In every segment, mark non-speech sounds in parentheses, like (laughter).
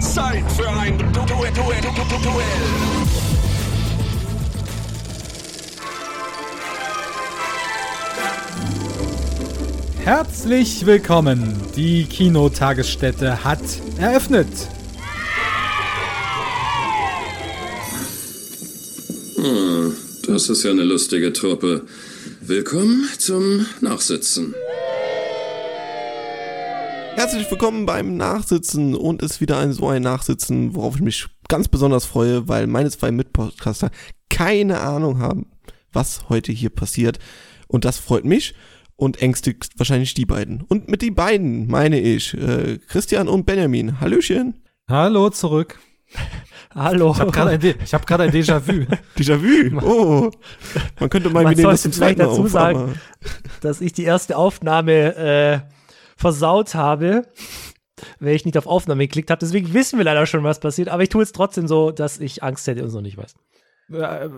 Zeit für ein Du- Du- Du- Duell. Du- Du- Du- Duell. Herzlich willkommen. Die Kinotagesstätte hat eröffnet. Das ist ja eine lustige Truppe. Willkommen zum Nachsitzen. Herzlich willkommen beim Nachsitzen und es ist wieder ein so ein Nachsitzen, worauf ich mich ganz besonders freue, weil meine zwei Mitpodcaster keine Ahnung haben, was heute hier passiert. Und das freut mich und ängstigt wahrscheinlich die beiden. Und mit die beiden meine ich äh, Christian und Benjamin. Hallöchen. Hallo zurück. (laughs) Hallo. Ich habe gerade ein, De- hab grad ein Déjà-vu. (laughs) Déjà-vu. Oh. Man könnte meinen, Man wir nehmen das sollte zum zweiten vielleicht Mal dazu auf, sagen, dass ich die erste Aufnahme äh, versaut habe, weil ich nicht auf Aufnahme geklickt habe. Deswegen wissen wir leider schon, was passiert. Aber ich tue es trotzdem so, dass ich Angst hätte und so nicht weiß. Äh,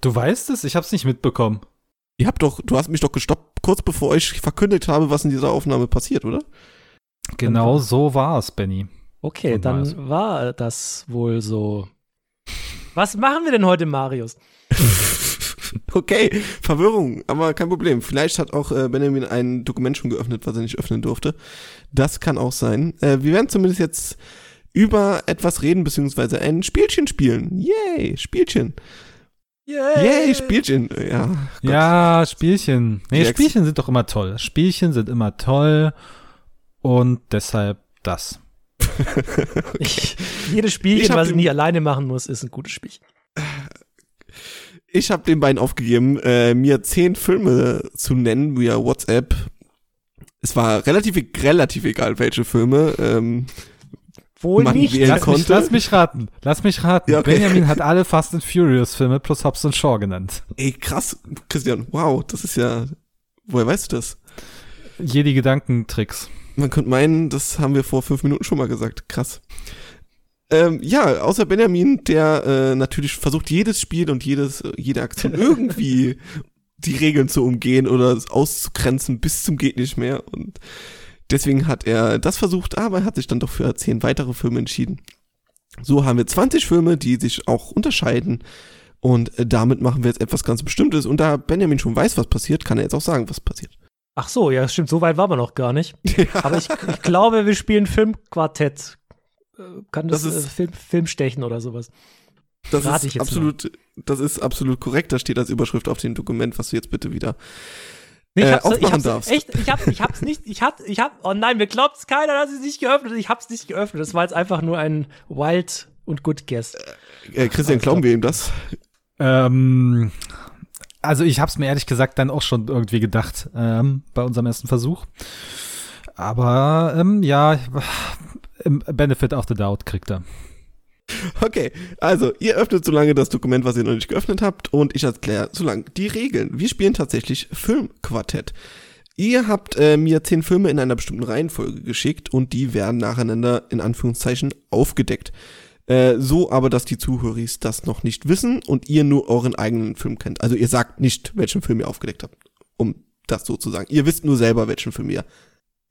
Du weißt es? Ich hab's nicht mitbekommen. Ihr habt doch, du hast mich doch gestoppt, kurz bevor ich verkündet habe, was in dieser Aufnahme passiert, oder? Genau so war's, Benny. Okay, Und dann war's. war das wohl so. Was machen wir denn heute, Marius? (laughs) (laughs) Okay, Verwirrung, aber kein Problem. Vielleicht hat auch äh, Benjamin ein Dokument schon geöffnet, was er nicht öffnen durfte. Das kann auch sein. Äh, wir werden zumindest jetzt über etwas reden, beziehungsweise ein Spielchen spielen. Yay, Spielchen. Yay, Spielchen. Ja, Gott. Ja, Spielchen. Nee, Die Ex- Spielchen sind doch immer toll. Spielchen sind immer toll. Und deshalb das. (laughs) Ich, jedes Spielchen, was ich nie alleine machen muss, ist ein gutes Spielchen. Ich habe den beiden aufgegeben, äh, mir zehn Filme zu nennen via WhatsApp. Es war relativ, relativ egal, welche Filme. Ähm, Wohl Mann, nicht. er- Lass mich, konnte. lass mich raten. Lass mich raten. Ja, okay. Benjamin hat alle Fast and Furious Filme plus Hobbs und Shaw genannt. ey, krass, Christian, wow, das ist ja. Woher weißt du das? Jedi Gedankentricks. Man könnte meinen, das haben wir vor fünf Minuten schon mal gesagt. Krass. Ähm, ja, außer Benjamin, der äh, natürlich versucht, jedes Spiel und jedes, jede Aktion (laughs) irgendwie die Regeln zu umgehen oder auszugrenzen bis zum geht nicht mehr. Und deswegen hat er das versucht, aber er hat sich dann doch für zehn weitere Filme entschieden. So haben wir 20 Filme, die sich auch unterscheiden. Und äh, damit machen wir jetzt etwas ganz Bestimmtes. Und da Benjamin schon weiß, was passiert, kann er jetzt auch sagen, was passiert. Ach so, ja, stimmt, so weit waren wir noch gar nicht. (laughs) Aber ich, ich glaube, wir spielen Filmquartett. Äh, Kann das, Das ist- äh, Film, Filmstechen oder sowas? Das Rate ist ich jetzt absolut, das ist absolut korrekt. Da steht als Überschrift auf dem Dokument, was du jetzt bitte wieder. Nee, ich Äh, hab's, ich aufmachen hab's darfst. echt, ich hab, ich hab's nicht, ich hab, ich hab, oh nein, mir glaubt's keiner, dass ich es nicht geöffnet habe. Ich hab's nicht geöffnet. Das war jetzt einfach nur ein Wild und Good Guess. Äh, Christian, Alles glauben wir ihm das? Ähm, also ich habe es mir ehrlich gesagt dann auch schon irgendwie gedacht ähm, bei unserem ersten Versuch. Aber ähm, ja, Benefit of the Doubt kriegt er. Okay, also ihr öffnet so lange das Dokument, was ihr noch nicht geöffnet habt, und ich erkläre so lange die Regeln. Wir spielen tatsächlich Filmquartett. Ihr habt äh, mir zehn Filme in einer bestimmten Reihenfolge geschickt und die werden nacheinander in Anführungszeichen aufgedeckt. Äh, so aber, dass die Zuhörer das noch nicht wissen und ihr nur euren eigenen Film kennt. Also ihr sagt nicht, welchen Film ihr aufgedeckt habt, um das so zu sagen. Ihr wisst nur selber, welchen Film ihr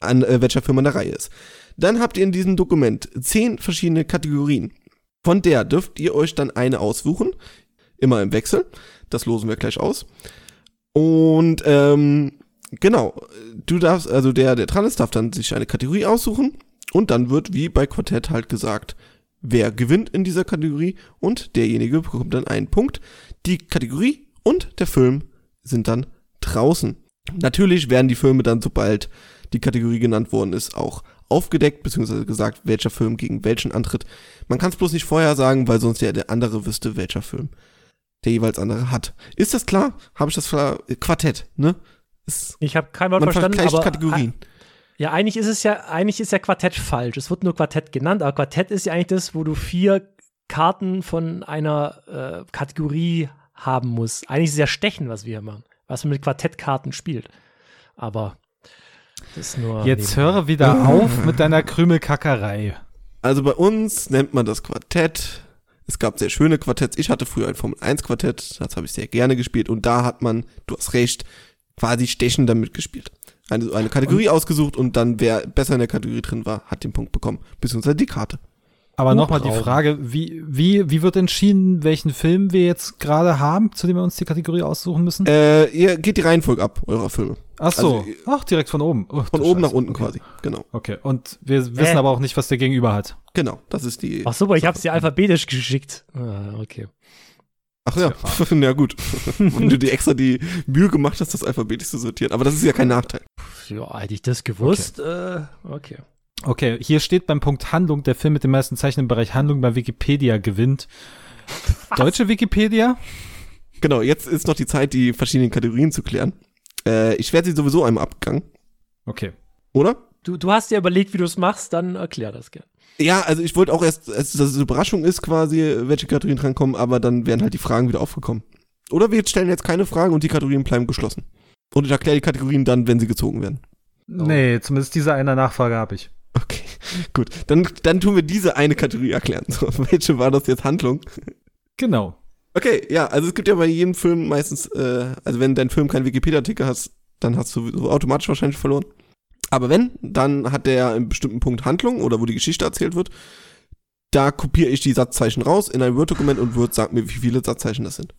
an äh, welcher Film an der Reihe ist. Dann habt ihr in diesem Dokument zehn verschiedene Kategorien. Von der dürft ihr euch dann eine aussuchen, immer im Wechsel. Das losen wir gleich aus. Und ähm, genau, du darfst, also der, der dran ist, darf dann sich eine Kategorie aussuchen und dann wird wie bei Quartett halt gesagt, wer gewinnt in dieser Kategorie und derjenige bekommt dann einen Punkt. Die Kategorie und der Film sind dann draußen. Natürlich werden die Filme dann, sobald die Kategorie genannt worden ist, auch aufgedeckt, beziehungsweise gesagt, welcher Film gegen welchen antritt. Man kann es bloß nicht vorher sagen, weil sonst ja der andere wüsste, welcher Film der jeweils andere hat. Ist das klar? Habe ich das klar? Quartett, ne? Ist, Ich habe kein Wort man verstanden, aber Kategorien. ja, eigentlich ist es ja, eigentlich ist ja Quartett falsch. Es wird nur Quartett genannt, aber Quartett ist ja eigentlich das, wo du vier Karten von einer äh, Kategorie haben musst. Eigentlich ist es ja Stechen, was wir hier machen, was man mit Quartettkarten spielt. Aber. Jetzt nebenbei. höre wieder (laughs) auf mit deiner Krümelkackerei. Also bei uns nennt man das Quartett. Es gab sehr schöne Quartetts. Ich hatte früher ein Formel 1 Quartett, das habe ich sehr gerne gespielt und da hat man, du hast recht, quasi Stechen damit gespielt. Eine, eine Kategorie ausgesucht und dann wer besser in der Kategorie drin war, hat den Punkt bekommen, beziehungsweise die Karte. Aber nochmal die. Frage, wie, wie, wie wird entschieden, welchen Film wir jetzt gerade haben, zu dem wir uns die Kategorie aussuchen müssen? Äh, ihr geht die Reihenfolge ab, eurer Filme. Ach so, also, ach, direkt von oben. Oh, Von oben nach Scheiße. unten okay. quasi. Genau. Okay, und wir wissen Äh. aber auch nicht, was der Gegenüber hat. Genau. Das ist die. Ach super, ich hab's dir alphabetisch geschickt. Ah, okay. Ach ja, (laughs) na gut. (laughs) Wenn du dir extra die Mühe gemacht hast, das alphabetisch zu sortieren. Aber das ist ja kein Nachteil. Ja, hätte ich das gewusst. Okay. Äh, okay. Okay, hier steht beim Punkt Handlung, der Film mit dem meisten Zeichen im Bereich Handlung bei Wikipedia gewinnt. Deutsche Wikipedia? Genau, jetzt ist noch die Zeit, die verschiedenen Kategorien zu klären. Äh, ich werde sie sowieso einmal abgegangen, Okay. oder? Du, du hast dir überlegt, wie du es machst, dann erklär das gerne. Ja, also ich wollte auch erst, dass es eine Überraschung ist quasi, welche Kategorien drankommen, aber dann wären halt die Fragen wieder aufgekommen. Oder wir stellen jetzt keine Fragen und die Kategorien bleiben geschlossen. Und ich erkläre die Kategorien dann, wenn sie gezogen werden. Nee, zumindest diese eine Nachfrage habe ich. Okay, gut. Dann, dann tun wir diese eine Kategorie erklären. So, (laughs) welche war das jetzt Handlung? Genau. Okay, ja, also es gibt ja bei jedem Film meistens, äh, also wenn dein Film keinen Wikipedia-Artikel hast, dann hast du automatisch wahrscheinlich verloren. Aber wenn, dann hat der einen bestimmten Punkt Handlung oder wo die Geschichte erzählt wird. Da kopiere ich die Satzzeichen raus in ein Word-Dokument und Word sagt mir, wie viele Satzzeichen das sind.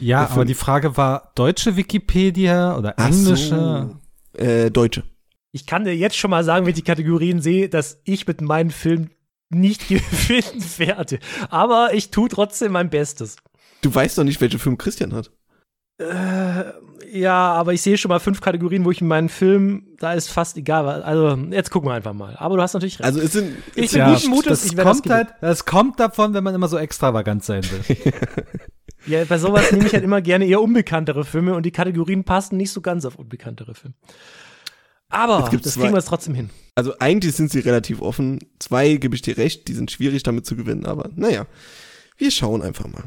Ja, aber die Frage war deutsche Wikipedia oder englische? so. Äh, Deutsche. Ich kann dir jetzt schon mal sagen, wenn ich die Kategorien sehe, dass ich mit meinem Film nicht (laughs) gewinnen werde. Aber ich tue trotzdem mein Bestes. Du weißt doch nicht, welchen Film Christian hat. Äh, ja, aber ich sehe schon mal fünf Kategorien, wo ich in meinen Film, da ist fast egal. Also, jetzt gucken wir einfach mal. Aber du hast natürlich recht. Also es sind, Ich es bin sind guten Mutes, das, ich werde das kommt halt, das kommt davon, wenn man immer so extravagant sein will. (laughs) ja, bei sowas nehme ich halt immer gerne eher unbekanntere Filme und die Kategorien passen nicht so ganz auf unbekanntere Filme. Aber das zwei- kriegen wir jetzt trotzdem hin. Also eigentlich sind sie relativ offen. Zwei gebe ich dir recht, die sind schwierig damit zu gewinnen, aber naja, wir schauen einfach mal.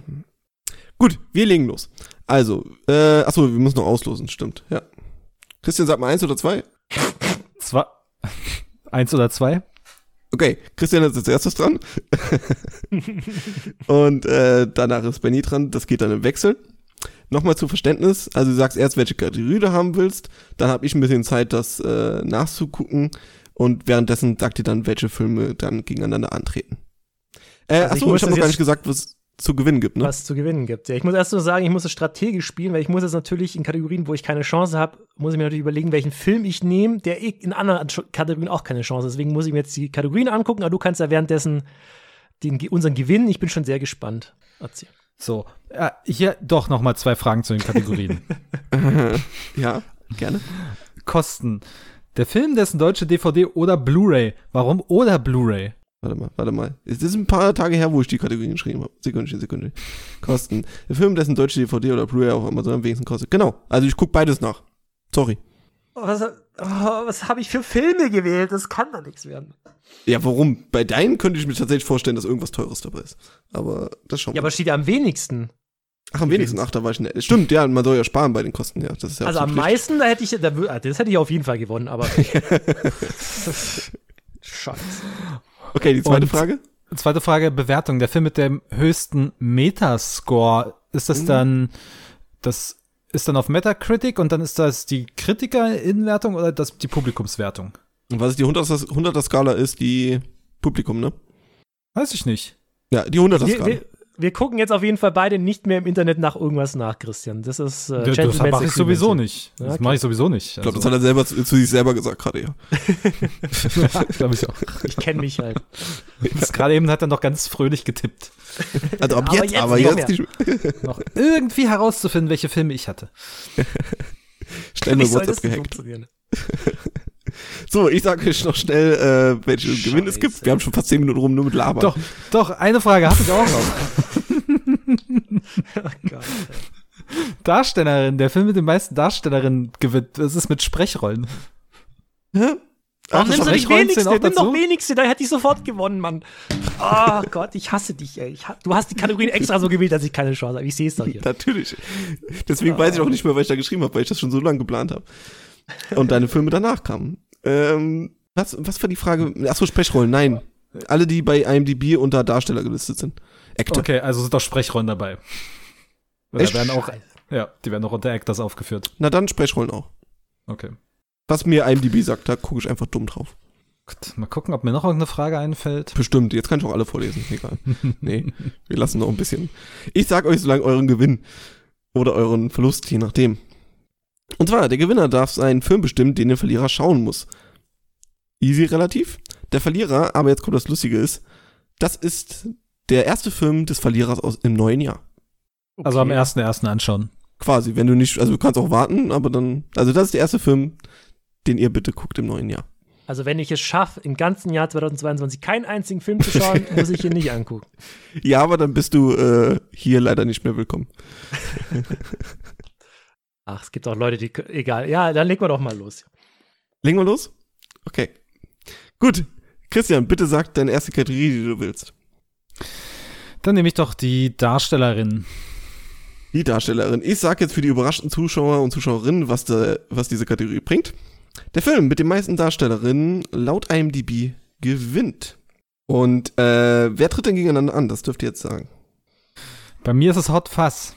Gut, wir legen los. Also, äh, achso, wir müssen noch auslosen, stimmt, ja. Christian, sag mal eins oder zwei? Zwei, (laughs) eins oder zwei? Okay, Christian ist als erstes dran. (laughs) Und äh, danach ist Benny dran, das geht dann im Wechsel. Nochmal zu Verständnis, also du sagst erst, welche Kategorie du haben willst, dann habe ich ein bisschen Zeit, das äh, nachzugucken und währenddessen sagt ihr dann, welche Filme dann gegeneinander antreten. Äh, Also ich achso, muss ich habe noch gar nicht gesagt, was zu gewinnen gibt, ne? was zu gewinnen gibt. Ja, ich muss erst nur sagen, ich muss es strategisch spielen, weil ich muss jetzt natürlich in Kategorien, wo ich keine Chance habe, muss ich mir natürlich überlegen, welchen Film ich nehme, der eh in anderen Kategorien auch keine Chance hat. Deswegen muss ich mir jetzt die Kategorien angucken, aber du kannst ja währenddessen den, unseren Gewinn, ich bin schon sehr gespannt. Erzähl. So, äh, hier doch noch mal zwei Fragen zu den Kategorien. (laughs) ja, gerne. Kosten. Der Film, dessen deutsche DVD oder Blu-ray. Warum oder Blu-ray? Warte mal, warte mal. Es ist ein paar Tage her, wo ich die Kategorien geschrieben habe. Sekundchen, Sekundchen. Kosten. Der Film, dessen deutsche DVD oder Blu-ray auf Amazon am wenigsten kostet. Genau. Also ich gucke beides nach. Sorry. Was, oh, was habe ich für Filme gewählt? Das kann doch nichts werden. Ja, warum? Bei deinen könnte ich mir tatsächlich vorstellen, dass irgendwas Teures dabei ist. Aber das schauen wir Ja, aber steht ja am wenigsten. Ach, am wenigsten. Ach, da war ich nicht. Stimmt, ja, man soll ja sparen bei den Kosten, ja. Das ist ja also am richtig. meisten, da hätte ich, da, ah, das hätte ich auf jeden Fall gewonnen, aber. (laughs) Scheiße. Okay, die zweite Und- Frage. Zweite Frage, Bewertung. Der Film mit dem höchsten Metascore. Ist das Mhm. dann, das ist dann auf Metacritic und dann ist das die Kritiker-Inwertung oder das die Publikumswertung? Und was ist die 100er, 100er Skala ist, die Publikum, ne? Weiß ich nicht. Ja, die 100er Wir, Skala. wir, wir gucken jetzt auf jeden Fall beide nicht mehr im Internet nach irgendwas nach, Christian. Das ist äh, das Gentleman's mache ich sowieso nicht. Das Ja, okay. mache ich sowieso nicht. Ich glaube, das hat er selber zu, zu sich selber gesagt gerade, ja. (laughs) glaube ich auch. Ich kenne mich halt. Jetzt Gerade eben hat er noch ganz fröhlich getippt. Also ab Aber jetzt, jetzt aber jetzt, mehr. die, (laughs) Noch irgendwie herauszufinden, welche Filme ich hatte. schnell das WhatsApp gehackt. funktionieren? (laughs) So, ich sage euch noch schnell, äh, welche Gewinn es gibt. Scheiße. Wir haben schon fast 10 Minuten rum nur mit Labern. Doch, doch, eine Frage habe ich auch noch. (laughs) Oh Gott. Darstellerin, der Film mit den meisten Darstellerinnen gewinnt. Das ist mit Sprechrollen. Warum nimmst du Sprechrollen wenigste? Nimm doch wenigste, da hätte ich sofort gewonnen, Mann. Oh (laughs) Gott, ich hasse dich, ey. Ich ha du hast die Kategorien extra so gewählt, dass ich keine Chance habe. Ich sehe es doch hier. (laughs) Natürlich. Deswegen weiß ich auch nicht mehr, was ich da geschrieben habe, weil ich das schon so lange geplant habe. Und deine Filme danach kamen. Ähm, was, was war die Frage? Achso, Sprechrollen, nein. Alle, die bei IMDb unter Darsteller gelistet sind. Actor. Okay, also sind auch Sprechrollen dabei. Da werden auch, ja, die werden auch unter Actors aufgeführt. Na dann Sprechrollen auch. Okay. Was mir IMDb sagt, da gucke ich einfach dumm drauf. Gut, mal gucken, ob mir noch irgendeine Frage einfällt. Bestimmt, jetzt kann ich auch alle vorlesen. Egal. nee, wir lassen noch ein bisschen. Ich sag euch so lange euren Gewinn. Oder euren Verlust, je nachdem. Und zwar, der Gewinner darf seinen Film bestimmen, den der Verlierer schauen muss. Easy relativ. Der Verlierer, aber jetzt kommt das Lustige ist, das ist der erste Film des Verlierers aus im neuen Jahr. Also am ersten ersten anschauen. Quasi, wenn du nicht, also du kannst auch warten, aber dann, also das ist der erste Film, den ihr bitte guckt im neuen Jahr. Also wenn ich es schaffe, im ganzen Jahr 2022 keinen einzigen Film zu schauen, (laughs) muss ich ihn nicht angucken. Ja, aber dann bist du äh, hier leider nicht mehr willkommen. (laughs) Ach, es gibt auch Leute, die. Egal. Ja, dann legen wir doch mal los. Legen wir los? Okay. Gut. Christian, bitte sag deine erste Kategorie, die du willst. Dann nehme ich doch die Darstellerin. Die Darstellerin. Ich sag jetzt für die überraschten Zuschauer und Zuschauerinnen, was, de, was diese Kategorie bringt. Der Film mit den meisten Darstellerinnen laut IMDb gewinnt. Und äh, wer tritt denn gegeneinander an? Das dürft ihr jetzt sagen. Bei mir ist es Hot Fuzz.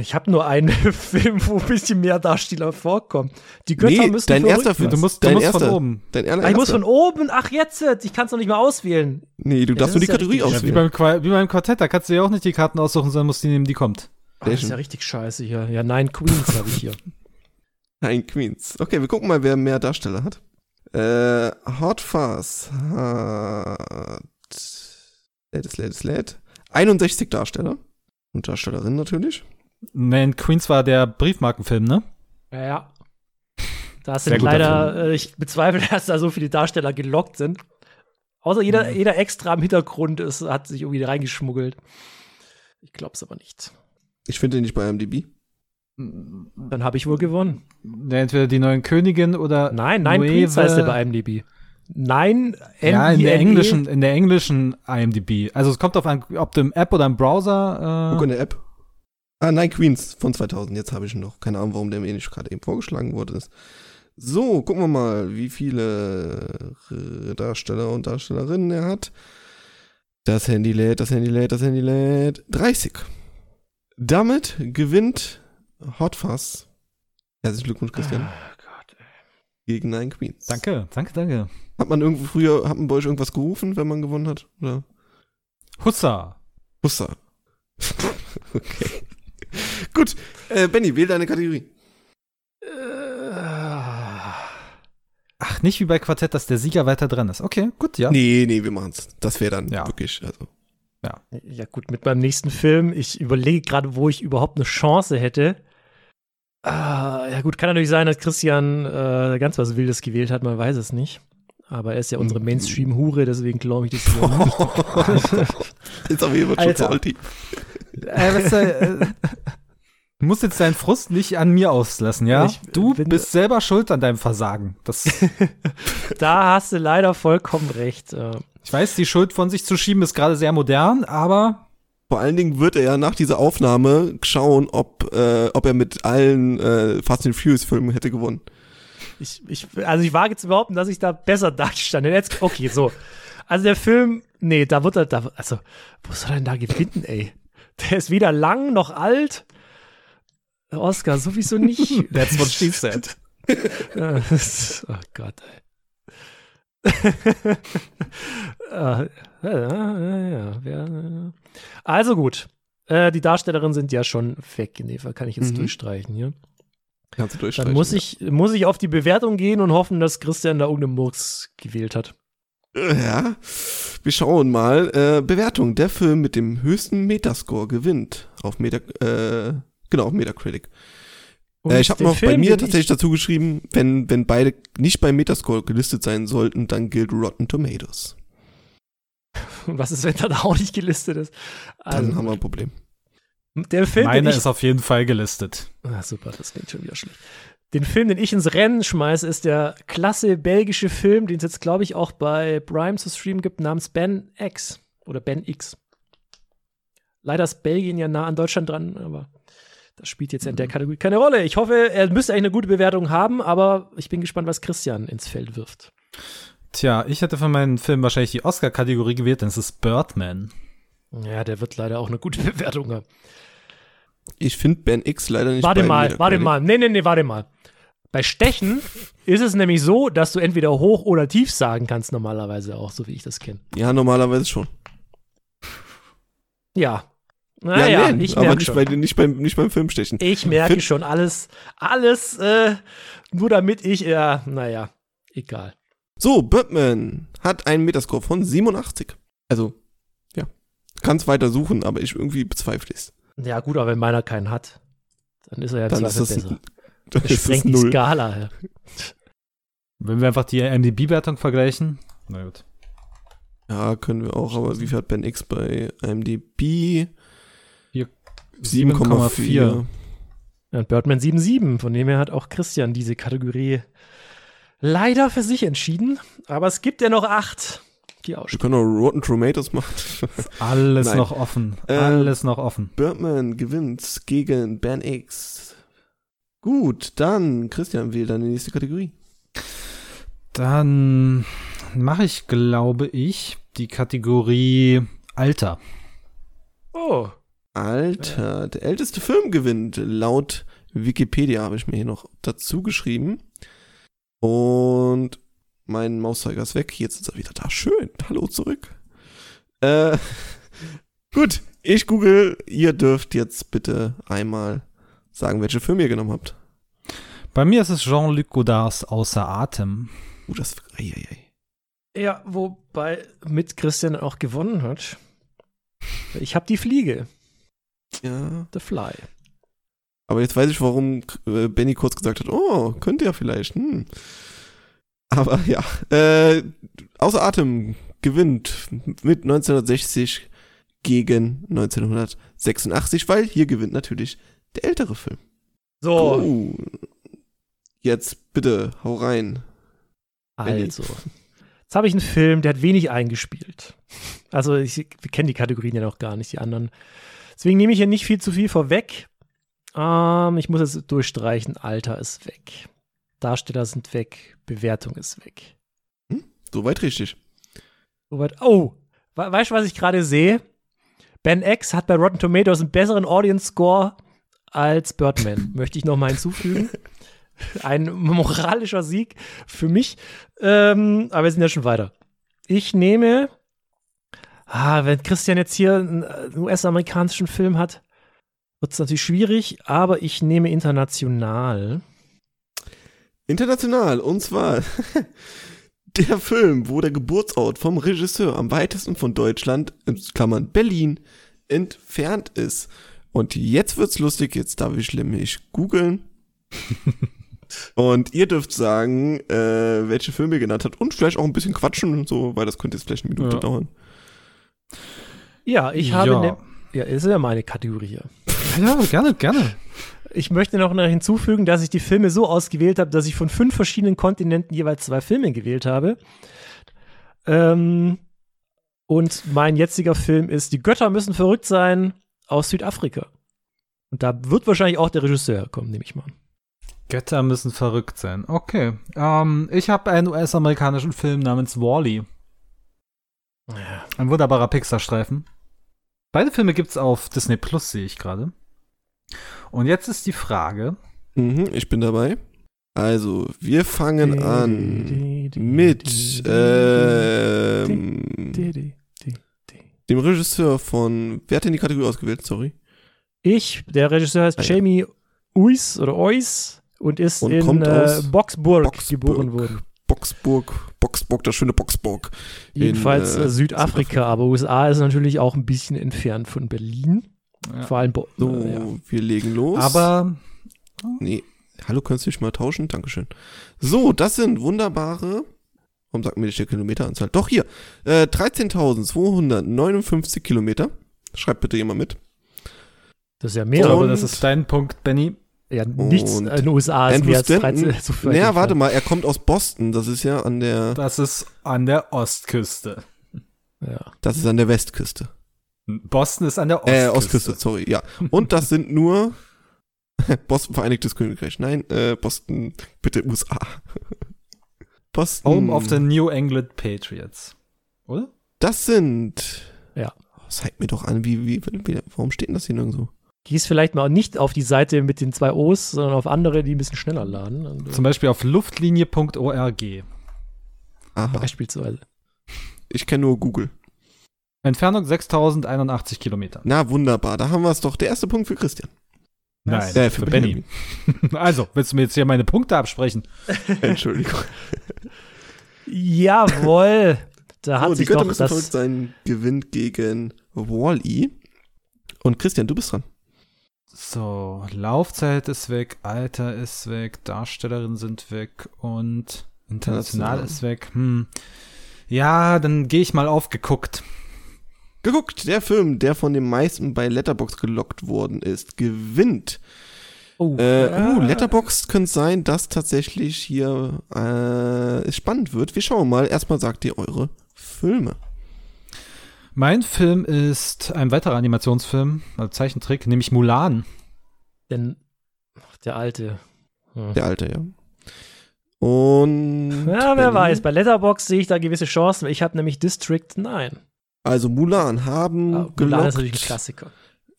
Ich habe nur einen (laughs) Film, wo ein bisschen mehr Darsteller vorkommen. Die Götter Nee, müssen dein verrückt erster Film. Du musst, du Dein musst erster. von oben. Dein Ah, ich muss von oben. Ach, jetzt. Ich kann es noch nicht mal auswählen. Nee, du Ja, darfst nur die ja Kategorie. Ja, wie, auswählen. beim, Qua- wie beim Quartett, da kannst du ja auch nicht die Karten aussuchen, sondern musst die nehmen, die kommt. Ah, das ist ja richtig scheiße hier. Ja, nein, Queens habe ich hier. (laughs) Nein, Queens. Okay, wir gucken mal, wer mehr Darsteller hat. Äh, Hot Fuzz hat. Lädt es, lädt es, lädt. 61 Darsteller. Und Darstellerinnen natürlich. Nein, Queens war der Briefmarkenfilm, ne? Ja, ja. Da sind leider, äh, ich bezweifle, (laughs) dass da so viele Darsteller gelockt sind. Außer jeder, Mhm. jeder extra im Hintergrund ist, hat sich irgendwie reingeschmuggelt. Ich glaub's aber nicht. Ich finde den nicht bei IMDb. Dann habe ich wohl gewonnen. Entweder die neuen Königin oder Nein, nein, Nueve- Queens heißt der bei IMDb. Nein, Ja, in der englischen, in der englischen IMDb. Also es kommt auf an, ob du im App oder im Browser. Guck Äh, in der App. Ah, nein, Queens von 2000. Jetzt habe ich ihn noch. Keine Ahnung, warum der mir nicht gerade eben vorgeschlagen wurde. So, gucken wir mal, wie viele Darsteller und Darstellerinnen er hat. Das Handy lädt, das Handy lädt, das Handy lädt. 30. Damit gewinnt Hot Fuzz. Herzlichen Glückwunsch, Christian. Oh Gott, ey. Gegen Nine Queens. danke, danke, danke. Hat man irgendwo früher, hat man bei euch irgendwas gerufen, wenn man gewonnen hat? Oder? Hussa. Hussa. (laughs) okay. Gut. Äh, Benny, wähl deine Kategorie. Ach, nicht wie bei Quartett, dass der Sieger weiter dran ist. Okay, gut, ja. Nee, nee, wir machen's. Das wäre dann Ja. wirklich, also. Ja, gut, mit meinem nächsten Film. Ich überlege gerade, wo ich überhaupt eine Chance hätte. Ah, ja, gut, kann natürlich sein, dass Christian äh, ganz was Wildes gewählt hat, man weiß es nicht. Aber er ist ja unsere Mainstream-Hure, deswegen glaube ich das lieber nicht. Jetzt aber hier wird schon salty. Äh, du, äh, du musst jetzt deinen Frust nicht an mir auslassen, ja? Ich du bin- bist selber schuld an deinem Versagen. Das, (laughs) da hast du leider vollkommen recht. Äh, ich weiß, die Schuld von sich zu schieben ist gerade sehr modern, aber Vor allen Dingen wird er ja nach dieser Aufnahme schauen, ob, äh, ob er mit allen äh, Fast and Furious Filmen hätte gewonnen. Ich, ich, also ich wage zu behaupten, dass ich da besser (laughs) dastand. Jetzt, okay, so. Also der Film, nee, da wird er, da, also, wo soll er denn da gewinnen, ey? Der ist weder lang noch alt. Oscar sowieso nicht. that's what she said. (laughs) Oh Gott, ey. Ja, ja, ja, ja. Also gut. Äh, die Darstellerinnen sind ja schon weg, nee, kann ich jetzt Mhm. durchstreichen hier. Kannst du durchstreichen. Dann muss ich, muss ich auf die Bewertung gehen und hoffen, dass Christian da irgendeinen Murks gewählt hat. Ja, wir schauen mal. Äh, Bewertung. Der Film mit dem höchsten Metascore gewinnt. Auf Meta, äh, genau, auf Metacritic. Äh, ich habe noch bei mir tatsächlich dazu geschrieben, wenn, wenn beide nicht bei Metascore gelistet sein sollten, dann gilt Rotten Tomatoes. Und (laughs) was ist, wenn da auch nicht gelistet ist? Dann Also, haben wir ein Problem. der Film, Meine den ich, ist auf jeden Fall gelistet. Ah, super, das klingt schon wieder schlecht. Den Film, den ich ins Rennen schmeiße, ist der klasse belgische Film, den es jetzt, glaube ich, auch bei Prime zu streamen gibt, namens Ben X oder Ben X. Leider ist Belgien ja nah an Deutschland dran, aber das spielt jetzt in der Kategorie keine Rolle. Ich hoffe, er müsste eigentlich eine gute Bewertung haben, aber ich bin gespannt, was Christian ins Feld wirft. Tja, ich hätte für meinen Film wahrscheinlich die Oscar-Kategorie gewählt, denn es ist Birdman. Ja, der wird leider auch eine gute (laughs) Bewertung haben. Ich finde Ben X leider nicht Warte bei mal, Metacritic. warte mal. Nee, nee, nee, warte mal. Bei Stechen ist es nämlich so, dass du entweder hoch oder tief sagen kannst, normalerweise auch, so wie ich das kenne. Ja, normalerweise schon. Ja. Naja, nee, ich aber nicht, schon. bei, nicht, beim, nicht beim Filmstechen. Ich merke schon alles, alles, äh, nur damit ich, ja, naja, egal. So, Birdman hat einen Metascore von 87. Also, ja. Kannst weiter suchen, aber ich irgendwie bezweifle es. Ja, gut, aber wenn meiner keinen hat, dann ist er ja Dann ist das, besser. (laughs) dann Das ist das sprengt die null. Skala. Ja. Wenn wir einfach die MDB-Wertung vergleichen. Na gut. Ja, können wir auch, aber wie viel hat Ben X bei IMDb? 7,4. 7,4. Ja, und Birdman 7,7, von dem her hat auch Christian diese Kategorie leider für sich entschieden. Aber es gibt ja noch acht, die Wir können auch Rotten Tomatoes machen. (laughs) Alles Nein. noch offen. Ähm, Alles noch offen. Birdman gewinnt gegen Ben X. Gut, dann Christian wählt dann die nächste Kategorie. Dann mache ich, glaube ich, die Kategorie Alter. Oh, Alter, der älteste Film gewinnt. Laut Wikipedia habe ich mir hier noch dazu geschrieben. Und mein Mauszeiger ist weg. Jetzt ist er wieder da. Schön. Hallo zurück. Äh, (laughs) gut, ich google. Ihr dürft jetzt bitte einmal sagen, welche Filme ihr genommen habt. Bei mir ist es Jean-Luc Godards Außer Atem. Uh, das. Ei, ei, ei. ja, wobei mit Christian auch gewonnen hat. Ich habe die Fliege, Ja. The Fly. Aber jetzt weiß ich, warum äh, Benny kurz gesagt hat, oh, könnte ja vielleicht. Hm. Aber ja, äh, außer Atem gewinnt mit 1960 gegen 1986, weil hier gewinnt natürlich der ältere Film. So, Oh. Jetzt bitte, hau rein. also. Jetzt habe ich einen Film, der hat wenig eingespielt. Also, ich, wir kennen die Kategorien ja noch gar nicht, die anderen. Deswegen nehme ich hier nicht viel zu viel vorweg. Ähm, ich muss es durchstreichen. Alter ist weg. Darsteller sind weg. Bewertung ist weg. Soweit richtig. Soweit. Oh, we weißt du, was ich gerade sehe? Ben X hat bei Rotten Tomatoes einen besseren Audience Score als Birdman. (laughs) Möchte ich noch mal hinzufügen. Ein moralischer Sieg für mich. Ähm, aber wir sind ja schon weiter. Ich nehme. Ah, wenn Christian jetzt hier einen äh, US-amerikanischen Film hat, wird es natürlich schwierig, aber ich nehme international. International, und zwar (laughs) der Film, wo der Geburtsort vom Regisseur am weitesten von Deutschland, in Klammern Berlin, entfernt ist. Und jetzt wird's lustig, jetzt darf ich nämlich googeln. (laughs) und ihr dürft sagen, äh, welche Filme ihr genannt habt und vielleicht auch ein bisschen quatschen und so, weil das könnte jetzt vielleicht eine Minute Ja. dauern. Ja, ich habe. Ja. Ne ja, ist ja meine Kategorie hier. (laughs) Ja, gerne, gerne. Ich möchte noch hinzufügen, dass ich die Filme so ausgewählt habe, dass ich von fünf verschiedenen Kontinenten jeweils zwei Filme gewählt habe. Ähm, und mein jetziger Film ist Die Götter müssen verrückt sein aus Südafrika. Und da wird wahrscheinlich auch der Regisseur kommen, nehme ich mal. an. Götter müssen verrückt sein. Okay. Ähm, ich habe einen US-amerikanischen Film namens Wally. Ein wunderbarer Pixar-Streifen. Beide Filme gibt's auf Disney Plus, sehe ich gerade. Und jetzt ist die Frage. Mhm, ich bin dabei. Also, wir fangen an mit ähm, dem Regisseur von. Wer hat denn die Kategorie ausgewählt? Sorry. Ich, der Regisseur heißt Ah, ja. Jamie Uys oder Ois und ist Und in äh, Boxburg, Boxburg. geboren worden. Boxburg, Boxburg, das schöne Boxburg. Jedenfalls in, äh, äh, Südafrika, aber USA ist natürlich auch ein bisschen entfernt von Berlin. Vor allem Bo So, äh, ja. wir legen los. Aber Nee. Hallo, könntest du dich mal tauschen? Dankeschön. So, das sind wunderbare. Warum sagt mir nicht die Kilometeranzahl? Doch, hier. Äh, 13.259 Kilometer. Schreibt bitte jemand mit. Das ist ja mehr. Und- das ist dein Punkt, Benny. Ja, nichts und in den USA ist Andrew mehr als Stanton. 13. so weit Naja, warte mal, er kommt aus Boston. Das ist ja an der, Das ist an der Ostküste. Ja. das ist an der Westküste. Boston ist an der Ostküste. Äh, Ostküste, sorry, ja. Und das sind nur (laughs) Boston, Vereinigtes Königreich. Nein, äh, Boston, bitte USA. (laughs) Boston. Home of the New England Patriots. Oder? Das sind. Ja. Oh, zeig mir doch an, wie, wie, wie, warum steht denn das hier nirgendwo? Gehst vielleicht mal nicht auf die Seite mit den zwei O's, sondern auf andere, die ein bisschen schneller laden. Und, äh, Zum Beispiel auf luftlinie.org. Aha. beispielsweise. Ich kenne nur Google. Entfernung 6081 Kilometer. Na, wunderbar. Da haben wir es doch. Der erste Punkt für Christian. Nein, Äh, für, Benny. (laughs) Also, willst du mir jetzt hier meine Punkte absprechen? (laughs) Entschuldigung. (laughs) Jawohl. Da hat die sich Götter doch müssen verrückt das. sein. Gewinnt gegen Wall-E. Und Christian, du bist dran. So, Laufzeit ist weg, Alter ist weg, Darstellerinnen sind weg und international ist weg. Hm. Ja, dann gehe ich mal auf geguckt. Geguckt, der Film, der von den meisten bei Letterbox gelockt worden ist, gewinnt. Oh, Äh, ja. uh, Letterbox könnte sein, dass tatsächlich hier äh, es spannend wird. Wir schauen mal. Erstmal sagt ihr eure Filme. Mein Film ist ein weiterer Animationsfilm, also Zeichentrick, nämlich Mulan. Denn, der alte. Hm. Der alte, ja. Und. Ja, wer Benny? weiß. Bei Letterbox sehe ich da gewisse Chancen. Ich habe nämlich District 9. Also Mulan haben Ah, Mulan ist natürlich ein Klassiker.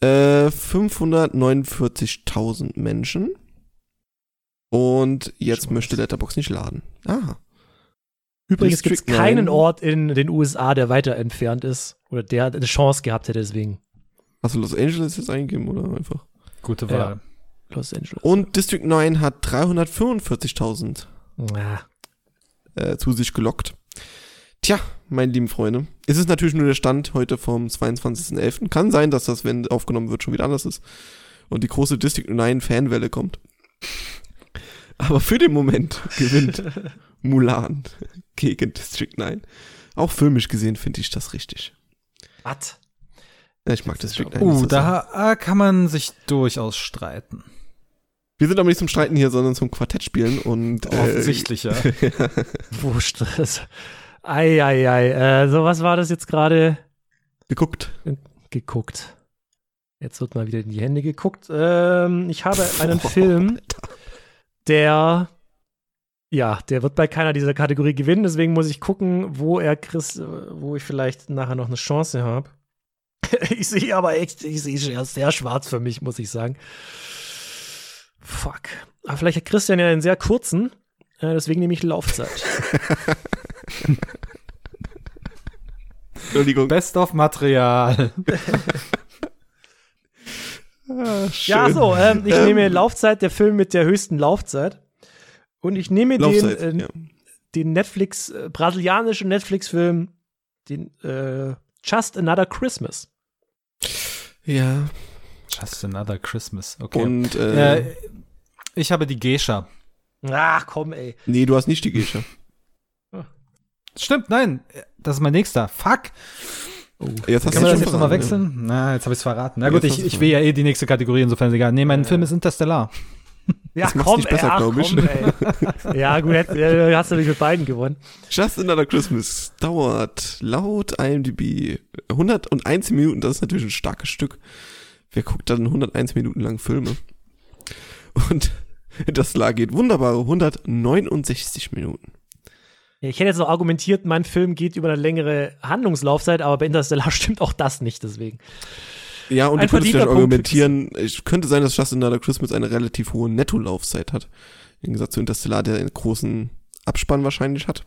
äh, 549.000 Menschen. Und jetzt Scheiße. möchte Letterbox nicht laden. Ah. Übrigens gibt es keinen 9. Ort in den USA, der weiter entfernt ist oder der eine Chance gehabt hätte deswegen. Hast du Los Angeles jetzt eingegeben oder einfach? Gute Ja. Wahl. Los Angeles. Und District 9 hat 345.000 Ja. äh, zu sich gelockt. Tja, meine lieben Freunde, es ist natürlich nur der Stand heute vom 22.11. Kann sein, dass das, wenn aufgenommen wird, schon wieder anders ist und die große District 9 Fanwelle kommt. Aber für den Moment (laughs) gewinnt Mulan gegen District 9. Auch filmisch gesehen finde ich das richtig. Was? Ich mag 9. nicht Uh, da äh, kann man sich durchaus streiten. Wir sind aber nicht zum Streiten hier, sondern zum Quartett spielen und äh, Offensichtlich, ja. Wo Stress? Eieiei. Äh, so, was war das jetzt gerade geguckt. geguckt? Jetzt wird mal wieder in die Hände geguckt. Ähm, ich habe einen Film, Alter. der ja, der wird bei keiner dieser Kategorie gewinnen, deswegen muss ich gucken, wo er Chris, wo ich vielleicht nachher noch eine Chance habe. (laughs) ich sehe aber echt, ich sehe sehr, sehr schwarz für mich, muss ich sagen. Fuck. Aber vielleicht hat Christian ja einen sehr kurzen, äh, deswegen nehme ich Laufzeit. (laughs) Entschuldigung. Best of Material. (laughs) Ah, ja, so, ähm, ich Ähm, nehme Laufzeit, der Film mit der höchsten Laufzeit. Und ich nehme Laufzeit, den, äh, ja. den Netflix, äh, brasilianischen Netflix-Film, den äh, Just Another Christmas. Ja. Just another Christmas. Okay. Und äh, äh, ich habe die Geisha. Ach komm, ey. nee, du hast nicht die Geisha. Stimmt, nein. Das ist mein nächster. Fuck. Jetzt hast Kann man du das jetzt nochmal verraten, wechseln? Na, jetzt habe ich es verraten. Na gut, ich, ich will ja eh die nächste Kategorie, insofern ist egal. Nee, mein Film ist Interstellar. Ja, Das komm, nicht besser, ey, ach, komm, ey. Ja, gut, hätt- äh, hast du natürlich mit beiden gewonnen. Just Another Christmas dauert laut IMDb 101 Minuten. Das ist natürlich ein starkes Stück. Wer guckt dann 101 Minuten lang Filme? Und das geht wunderbare 169 Minuten. Ich hätte jetzt noch argumentiert, mein Film geht über eine längere Handlungslaufzeit, aber bei Interstellar (laughs) stimmt auch das nicht, deswegen. Ja, und Ein du könntest vielleicht Punkt argumentieren, es könnte sein, dass Just Another Christmas eine relativ hohe Nettolaufzeit hat. Im Gegensatz zu Interstellar, der einen großen Abspann wahrscheinlich hat.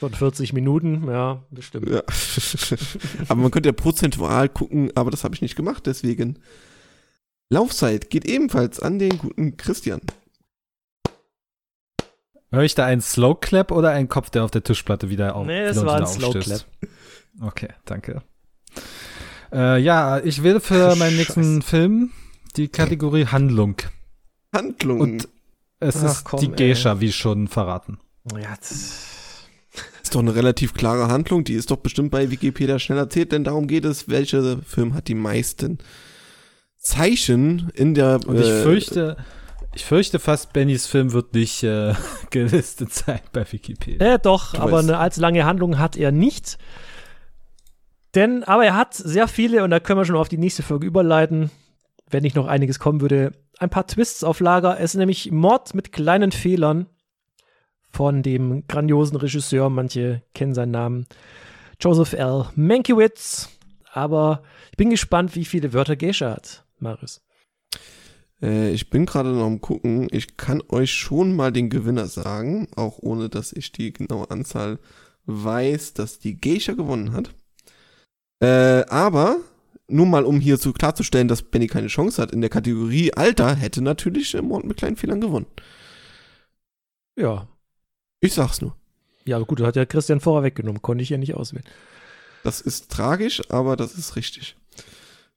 Von 40 Minuten, ja, bestimmt. Ja. (laughs) aber man könnte ja prozentual gucken, aber das habe ich nicht gemacht, deswegen. Laufzeit geht ebenfalls an den guten Christian. Höre ich da einen Slow Clap oder einen Kopf, der auf der Tischplatte wieder auf Nee, es war ein Slow aufstößt? Okay, danke. Äh, ja, ich wähle für Ach, meinen nächsten Film die Kategorie Handlung. Handlung. Und es Ach, ist komm, die ey. Geisha, wie schon verraten. Ja, das- ist doch eine relativ klare Handlung, die ist doch bestimmt bei Wikipedia schnell erzählt, denn darum geht es, welcher Film hat die meisten Zeichen in der Und ich äh, fürchte, ich fürchte fast, Bennys Film wird nicht äh, (laughs) gelistet sein bei Wikipedia. Äh, doch, Du aber weißt. eine allzu lange Handlung hat er nicht. Denn, aber er hat sehr viele, und da können wir schon auf die nächste Folge überleiten, wenn nicht noch einiges kommen würde, ein paar Twists auf Lager. Es ist nämlich Mord mit kleinen Fehlern von dem grandiosen Regisseur, manche kennen seinen Namen, Joseph L. Mankiewicz. Aber ich bin gespannt, wie viele Wörter Geisha hat, Marius. Äh, ich bin gerade noch am gucken. Ich kann euch schon mal den Gewinner sagen, auch ohne dass ich die genaue Anzahl weiß, dass die Geisha gewonnen hat. Äh, aber nur mal um hier so klarzustellen, dass Benny keine Chance hat, in der Kategorie Alter hätte natürlich äh, Mord mit kleinen Fehlern gewonnen. Ja. Ich sag's nur. Ja, aber gut, das hat ja Christian vorher weggenommen. Konnte ich ja nicht auswählen. Das ist tragisch, aber das ist richtig.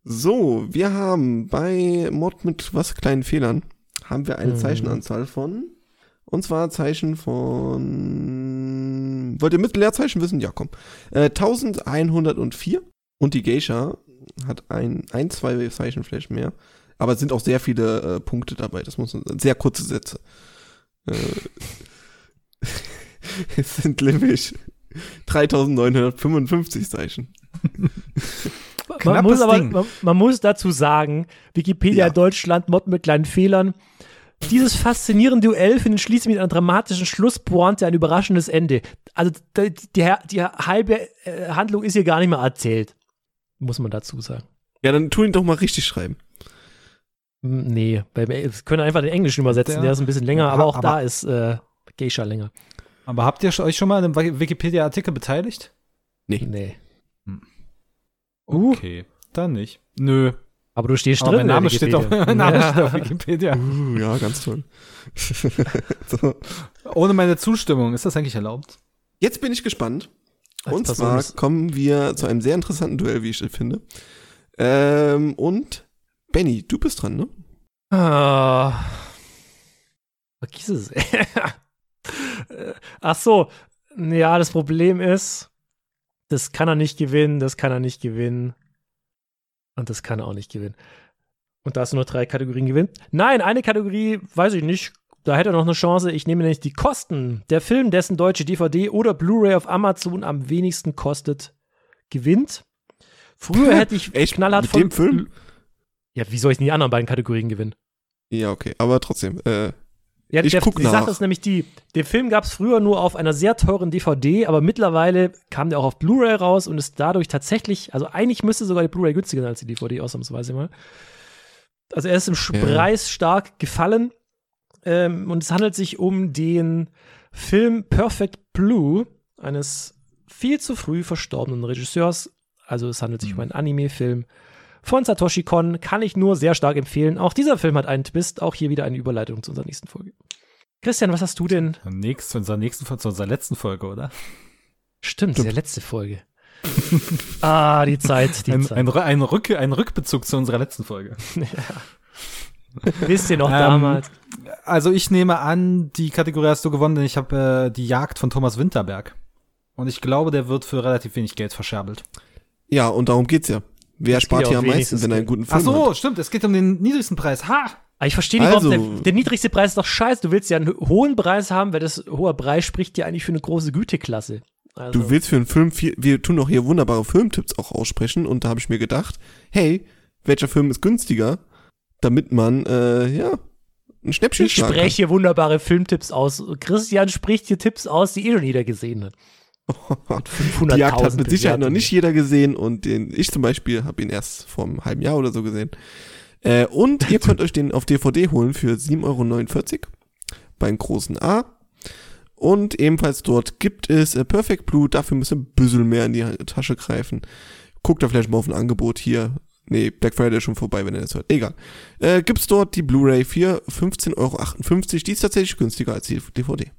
So, wir haben bei Mod mit was kleinen Fehlern haben wir eine Mhm. Zeichenanzahl von und zwar Zeichen von wollt ihr mit Leerzeichen wissen? Ja, komm. Äh, 1104 und die Geisha hat ein ein zwei Zeichen vielleicht mehr, aber es sind auch sehr viele äh, Punkte dabei. Das muss man sehr kurze Sätze. Äh, (laughs) es sind nämlich 3955 Zeichen. Man muss aber, Ding. man, man muss dazu sagen, Wikipedia Ja. Deutschland, Mod mit kleinen Fehlern. Dieses faszinierende Duell findet schließlich mit einer dramatischen Schlusspointe ein überraschendes Ende. Also die, die, die halbe äh, Handlung ist hier gar nicht mehr erzählt. Muss man dazu sagen. Ja, dann tu ihn doch mal richtig schreiben. Hm, Nee, weil wir können einfach den Englischen übersetzen, Der- der, ist ein bisschen länger, Ja, aber auch aber- da ist äh, Geisha länger. Aber habt ihr euch schon mal an einem Wikipedia-Artikel beteiligt? Nee. Uh. Okay, dann nicht. Nö. Aber du stehst Aber drin. mein in Name, (laughs) steht auf, Wikipedia. mein Name Ja. steht auf Wikipedia. Uh, ja, ganz toll. (laughs) (laughs) so, Ohne meine Zustimmung. Ist das eigentlich erlaubt? jetzt bin ich gespannt. Als Und zwar kommen wir zu einem sehr interessanten Duell, wie ich finde. Ähm, und Benny, du bist dran, ne? Ah. Vergiss es. (laughs) Ach so. Ja, das Problem ist, das kann er nicht gewinnen, das kann er nicht gewinnen. Und das kann er auch nicht gewinnen. Und da hast du nur drei Kategorien gewinnen. Nein, eine Kategorie, weiß ich nicht. Da hätte er noch eine Chance. Ich nehme nämlich die Kosten. Der Film, dessen deutsche DVD oder Blu-ray auf Amazon am wenigsten kostet, gewinnt. Früher hätte ich Echt? knallhart Mit von. dem Film? Ja, wie soll ich denn die anderen beiden Kategorien gewinnen? Ja, okay, aber trotzdem. Äh, Ja, Ich der, guck die nach. Sache ist nämlich die, den Film gab es früher nur auf einer sehr teuren DVD, aber mittlerweile kam der auch auf Blu-ray raus und ist dadurch tatsächlich, also eigentlich müsste sogar die Blu-ray günstiger sein als die DVD, ausnahmsweise mal. Also er ist im Ja. Preis stark gefallen ähm, und es handelt sich um den Film Perfect Blue eines viel zu früh verstorbenen Regisseurs. Also es handelt sich um einen Anime-Film von Satoshi Kon. Kann ich nur sehr stark empfehlen. Auch dieser Film hat einen Twist. Auch hier wieder eine Überleitung zu unserer nächsten Folge. Christian, was hast du denn? Nächst, zu unserer nächsten, zu unserer letzten Folge, oder? Stimmt, der letzte Folge. (laughs) ah, die Zeit, die Ein, Zeit. ein, ein, Rück, ein Rückbezug zu unserer letzten Folge. (laughs) (laughs) Wisst ihr noch Ähm, damals? Also ich nehme an, die Kategorie hast du gewonnen, denn ich habe äh, die Jagd von Thomas Winterberg. Und ich glaube, der wird für relativ wenig Geld verscherbelt. ja, und darum geht's ja. Wer geht spart ja hier am meisten, wenn er einen guten Ach Film so, hat? stimmt, es geht um den niedrigsten Preis. Ha! Aber ich verstehe nicht, also- warum der, der niedrigste Preis ist doch scheiße. Du willst ja einen hohen Preis haben, weil das hoher Preis spricht ja eigentlich für eine große Güteklasse. Also, Du willst für einen Film viel, wir tun doch hier wunderbare Filmtipps auch aussprechen und da habe ich mir gedacht, hey, welcher Film ist günstiger, damit man, äh, ja, ein Schnäppchen ich spreche hier wunderbare Filmtipps aus. Christian spricht hier Tipps aus, die eh schon jeder gesehen hat. (laughs) kann. 500.000 Die Jagd hat mit Sicherheit noch nicht jeder gesehen und den, ich zum Beispiel habe ihn erst vor einem halben Jahr oder so gesehen. Äh, und ihr (laughs) könnt euch den auf DVD holen für 7,49 Euro beim großen A. Und ebenfalls dort gibt es äh, Perfect Blue, dafür müsst ihr ein bisschen mehr in die Tasche greifen. Guckt da vielleicht mal auf ein Angebot hier. Nee, Black Friday ist schon vorbei, wenn ihr das hört. Egal. Äh, gibt's dort die Blu-ray für 15,58 Euro. Die ist tatsächlich günstiger als die DVD.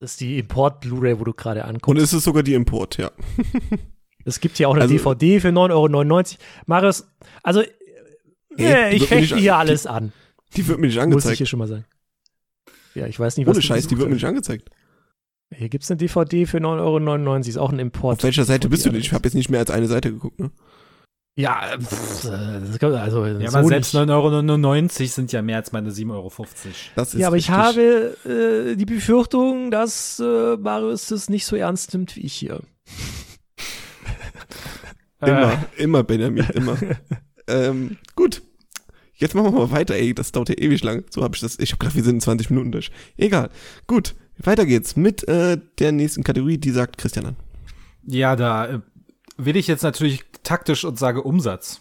Das ist die Import-Blu-ray, wo du gerade Und anguckst. es ist sogar die Import, ja. (laughs) Es gibt hier auch eine Also- DVD für 9,99 Euro. Marius, also, äh, Hey, ich an- hier die- alles an. Die wird mir nicht Muss ich angezeigt. hier schon mal sagen. Ja, ich weiß nicht, was Ohne Scheiß, die wird mir nicht angezeigt. Hier gibt es eine DVD für 9,99 Euro. Ist auch ein Import. Auf welcher Seite bist du denn? Ich habe jetzt nicht mehr als eine Seite geguckt, ne? Ja, pff, äh, also Ja, so aber selbst nicht. 9,99 Euro sind ja mehr als meine 7,50 Euro. Das ist Ja, aber ich richtig. habe äh, die Befürchtung, dass äh, Marius das nicht so ernst nimmt wie ich hier. (laughs) Immer, immer, Benjamin, immer. (laughs) ähm, gut. Jetzt machen wir mal weiter, ey. Das dauert ja ewig lang. So habe ich das. Ich habe gedacht, wir sind in 20 Minuten durch. Egal. Gut. Weiter geht's mit äh, der nächsten Kategorie, die sagt Christian an. Ja, da äh, will ich jetzt natürlich taktisch und sage Umsatz.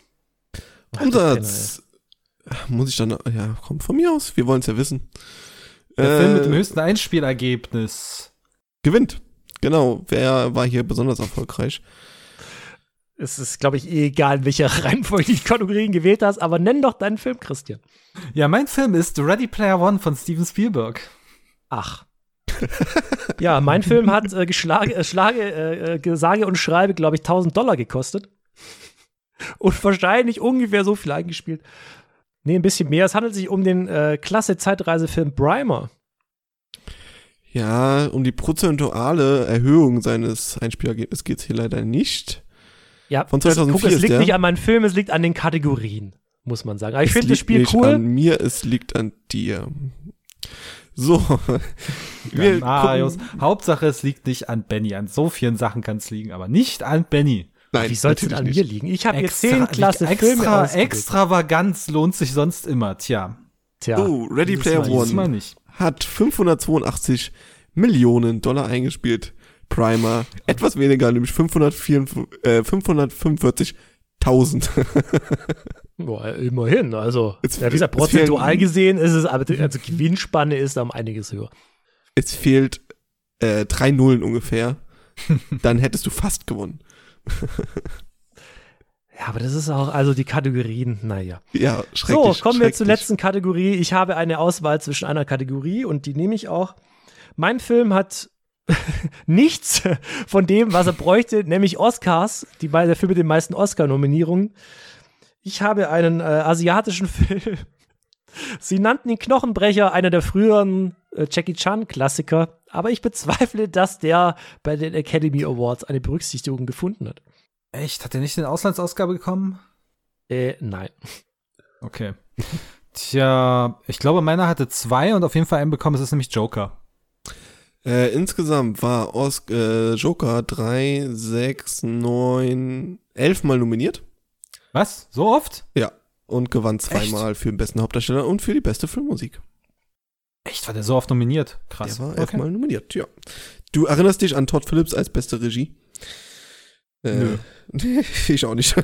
Umsatz. Muss ich dann, ja, komm von mir aus, wir wollen es ja wissen. Der Äh, Film mit dem höchsten Einspielergebnis. Gewinnt. Genau, wer war hier besonders erfolgreich? Es ist, glaube ich, eh egal, in welcher (laughs) Reihenfolge du die Kategorien gewählt hast, aber nenn doch deinen Film, Christian. Ja, mein Film ist Ready Player One von Steven Spielberg. Ach. Ja, mein Film hat äh, geschlage, äh, Schlage, äh, äh, sage und schreibe, glaube ich, 1000 Dollar gekostet. Und wahrscheinlich ungefähr so viel eingespielt. Nee, ein bisschen mehr. Es handelt sich um den äh, klasse Zeitreisefilm Brimer. Ja, um die prozentuale Erhöhung seines Einspielergebnisses geht es hier leider nicht. Ja, Von es- 2004 guck, es liegt der. nicht an meinem Film, es liegt an den Kategorien, muss man sagen. Aber ich finde das Spiel nicht cool. an mir, es liegt an dir. So. Wir Marius. gucken- Hauptsache, es liegt nicht an Benny. An so vielen Sachen kann es liegen, aber nicht an Benny. Nein, Wie soll es denn an nicht. mir liegen? Ich habe jetzt zehn klasse Filme extra, ausgewählt. Extravaganz lohnt sich sonst immer. Tja, Tja, Oh, Ready Player Mal- dieses Mal One nicht. hat 582 Millionen Dollar eingespielt. Primer etwas weniger, nämlich 544, äh, 545.000. (laughs) Boah, immerhin. Also, Es- ja, wie gesagt, es prozentual gesehen ist es, aber die also Gewinnspanne ist da um einiges höher. es fehlt äh, drei Nullen ungefähr. (laughs) Dann hättest du fast gewonnen. (laughs) Ja, aber das ist auch, also die Kategorien, naja. Ja, So, schrecklich. kommen wir zur letzten Kategorie. Ich habe eine Auswahl zwischen einer Kategorie und die nehme ich auch. Mein Film hat (laughs) nichts von dem, was er bräuchte, nämlich Oscars, die bei der Film mit den meisten Oscar-Nominierungen. Ich habe einen äh, asiatischen (laughs) Film. Sie nannten ihn Knochenbrecher, einer der früheren äh, Jackie Chan-Klassiker, aber ich bezweifle, dass der bei den Academy Awards eine Berücksichtigung gefunden hat. Echt? Hat er nicht den Auslandsausgabe bekommen? Äh, nein. Okay. Tja, ich glaube, meiner hatte zwei und auf jeden Fall einen bekommen. Es ist nämlich Joker. Äh, insgesamt war Os äh, Joker 3, 6, 9, 11 Mal nominiert. Was? So oft? Ja. Und gewann zweimal für den besten Hauptdarsteller und für die beste Filmmusik. Echt? War der so oft nominiert? Krass. Der war elfmal nominiert, ja. Du erinnerst dich an Todd Phillips als beste Regie? Äh, Nö. (laughs) ich auch nicht. (laughs)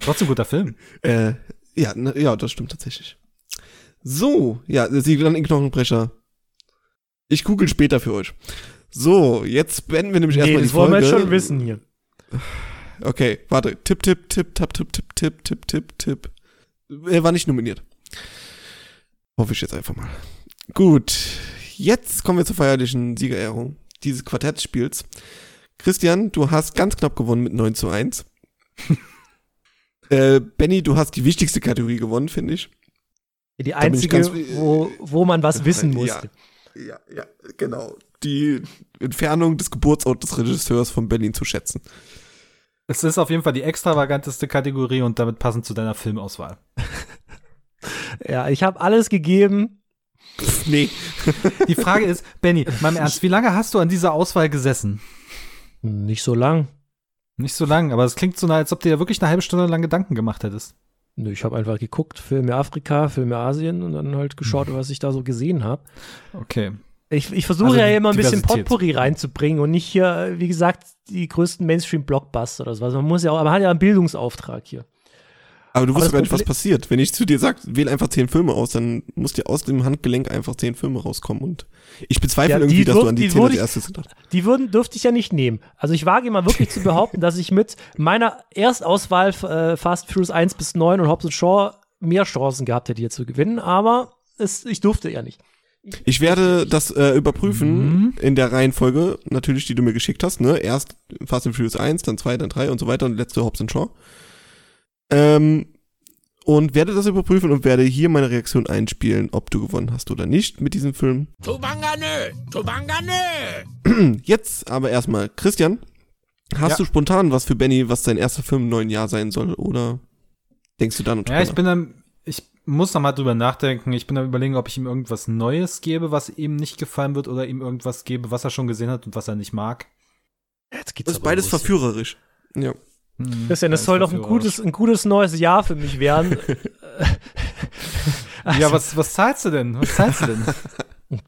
Trotzdem guter Film. äh, ja, ne, ja, das stimmt tatsächlich. So, ja, sie dann in Knochenbrecher. Ich google später für euch. So, jetzt beenden wir nämlich Nee, erstmal die das wollen Folge. wir jetzt schon wissen hier. Okay, warte. Tipp, tipp, tipp, tap, tipp, tipp, tipp, tipp, tipp, tipp. Er war nicht nominiert. Hoffe ich jetzt einfach mal. Gut, jetzt kommen wir zur feierlichen Siegerehrung dieses Quartettspiels. Christian, du hast ganz knapp gewonnen mit 9 zu 1. (laughs) äh, Benny, du hast die wichtigste Kategorie gewonnen, finde ich. Die einzige, ganz- wo, wo man was wissen Ja. musste. Ja, ja, genau. Die Entfernung des Geburtsortes des Regisseurs von Berlin zu schätzen. Es ist auf jeden Fall die extravaganteste Kategorie und damit passend zu deiner Filmauswahl. Ja, ich habe alles gegeben. Pff, (laughs) nee. Die Frage ist, Benny, mal im Ernst, wie lange hast du an dieser Auswahl gesessen? Nicht so lang. Nicht so lang, aber es klingt so, als ob du dir wirklich eine halbe Stunde lang Gedanken gemacht hättest. Nö, Ich habe einfach geguckt, Filme Afrika, Filme Asien und dann halt geschaut, was ich da so gesehen habe. Okay. Ich, ich versuche Also ja immer ein bisschen. Potpourri reinzubringen und nicht hier, wie gesagt, die größten Mainstream-Blockbuster oder sowas. Man muss ja auch, man hat ja einen Bildungsauftrag hier. Aber du wusstest gar nicht, was passiert. Wenn ich zu dir sag, wähl einfach zehn Filme aus, dann muss dir aus dem Handgelenk einfach zehn Filme rauskommen. Und ich bezweifle Ja, irgendwie, dass du an die, die zehn als erstes gedacht hast. Die würden, dürfte ich ja nicht nehmen. Also ich wage mal wirklich zu behaupten, dass ich mit meiner Erstauswahl äh, Fast Furious 1 bis 9 und Hobbs Shaw mehr Chancen gehabt hätte, hier zu gewinnen, aber es, ich durfte ja nicht. Ich werde das äh, überprüfen Mhm. in der Reihenfolge, natürlich, die du mir geschickt hast. Ne? Erst Fast and Furious 1, dann 2, dann 3 und so weiter und letzte Hobbs Shaw. Ähm, und werde das überprüfen und werde hier meine Reaktion einspielen, ob du gewonnen hast oder nicht mit diesem Film. Tubangane! Tubangane! Jetzt aber erstmal, Christian, hast Ja. du spontan was für Benny, was sein erster Film im neuen Jahr sein soll, oder denkst du da noch Ja, ich bin dann, ich muss noch mal drüber nachdenken. Ich bin am überlegen, ob ich ihm irgendwas Neues gebe, was ihm nicht gefallen wird, oder ihm irgendwas gebe, was er schon gesehen hat und was er nicht mag. Jetzt geht's Das ist beides los. verführerisch. Ja. Christian, das soll doch ein gutes, ein gutes neues Jahr für mich werden. Also, (laughs) (laughs) Ja, was, was zahlst du denn? Was zahlst du denn?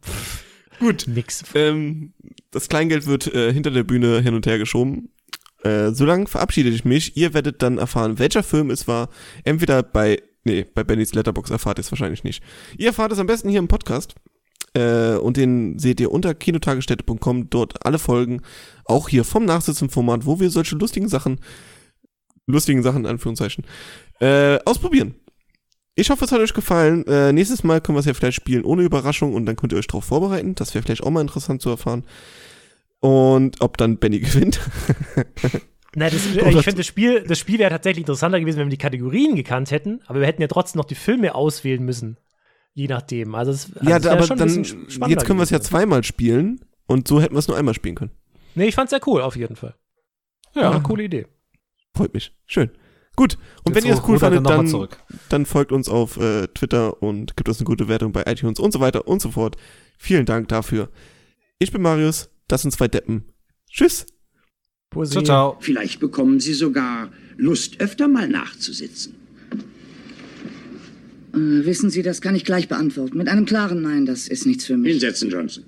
Gut. Nix. Ähm, das Kleingeld wird äh, hinter der Bühne hin und her geschoben. Äh, so lange verabschiede ich mich. Ihr werdet dann erfahren, welcher Film es war. Entweder bei, nee, bei Bennys Letterbox erfahrt ihr es wahrscheinlich nicht. Ihr erfahrt es am besten hier im Podcast. Äh, und den seht ihr unter kinotagesstätte.com. Dort alle Folgen. Auch hier vom Nachsitzen-Format, wo wir solche lustigen Sachen, lustigen Sachen in Anführungszeichen, äh, ausprobieren. Ich hoffe, es hat euch gefallen. Äh, nächstes Mal können wir es ja vielleicht spielen ohne Überraschung und dann könnt ihr euch darauf vorbereiten. Das wäre vielleicht auch mal interessant zu erfahren. Und ob dann Benny (laughs) gewinnt. Nein, das, ich finde, das Spiel, das Spiel wäre tatsächlich interessanter gewesen, wenn wir die Kategorien gekannt hätten, aber wir hätten ja trotzdem noch die Filme auswählen müssen. Je nachdem. Also, es, also ja, es aber schon dann, jetzt können wir es ja zweimal spielen und so hätten wir es nur einmal spielen können. Nee, ich fand's sehr cool, auf jeden Fall. Ja, Ja. coole Idee. Freut mich. Schön. Gut. Und Jetzt wenn ihr es cool fandet, dann, zurück. dann folgt uns auf äh, Twitter und gibt uns eine gute Wertung bei iTunes und so weiter und so fort. Vielen Dank dafür. Ich bin Marius, das sind zwei Deppen. Tschüss. Pussy. Ciao, ciao. Vielleicht bekommen Sie sogar Lust, öfter mal nachzusitzen. Äh, wissen Sie, das kann ich gleich beantworten. Mit einem klaren Nein, das ist nichts für mich. Hinsetzen, Johnson.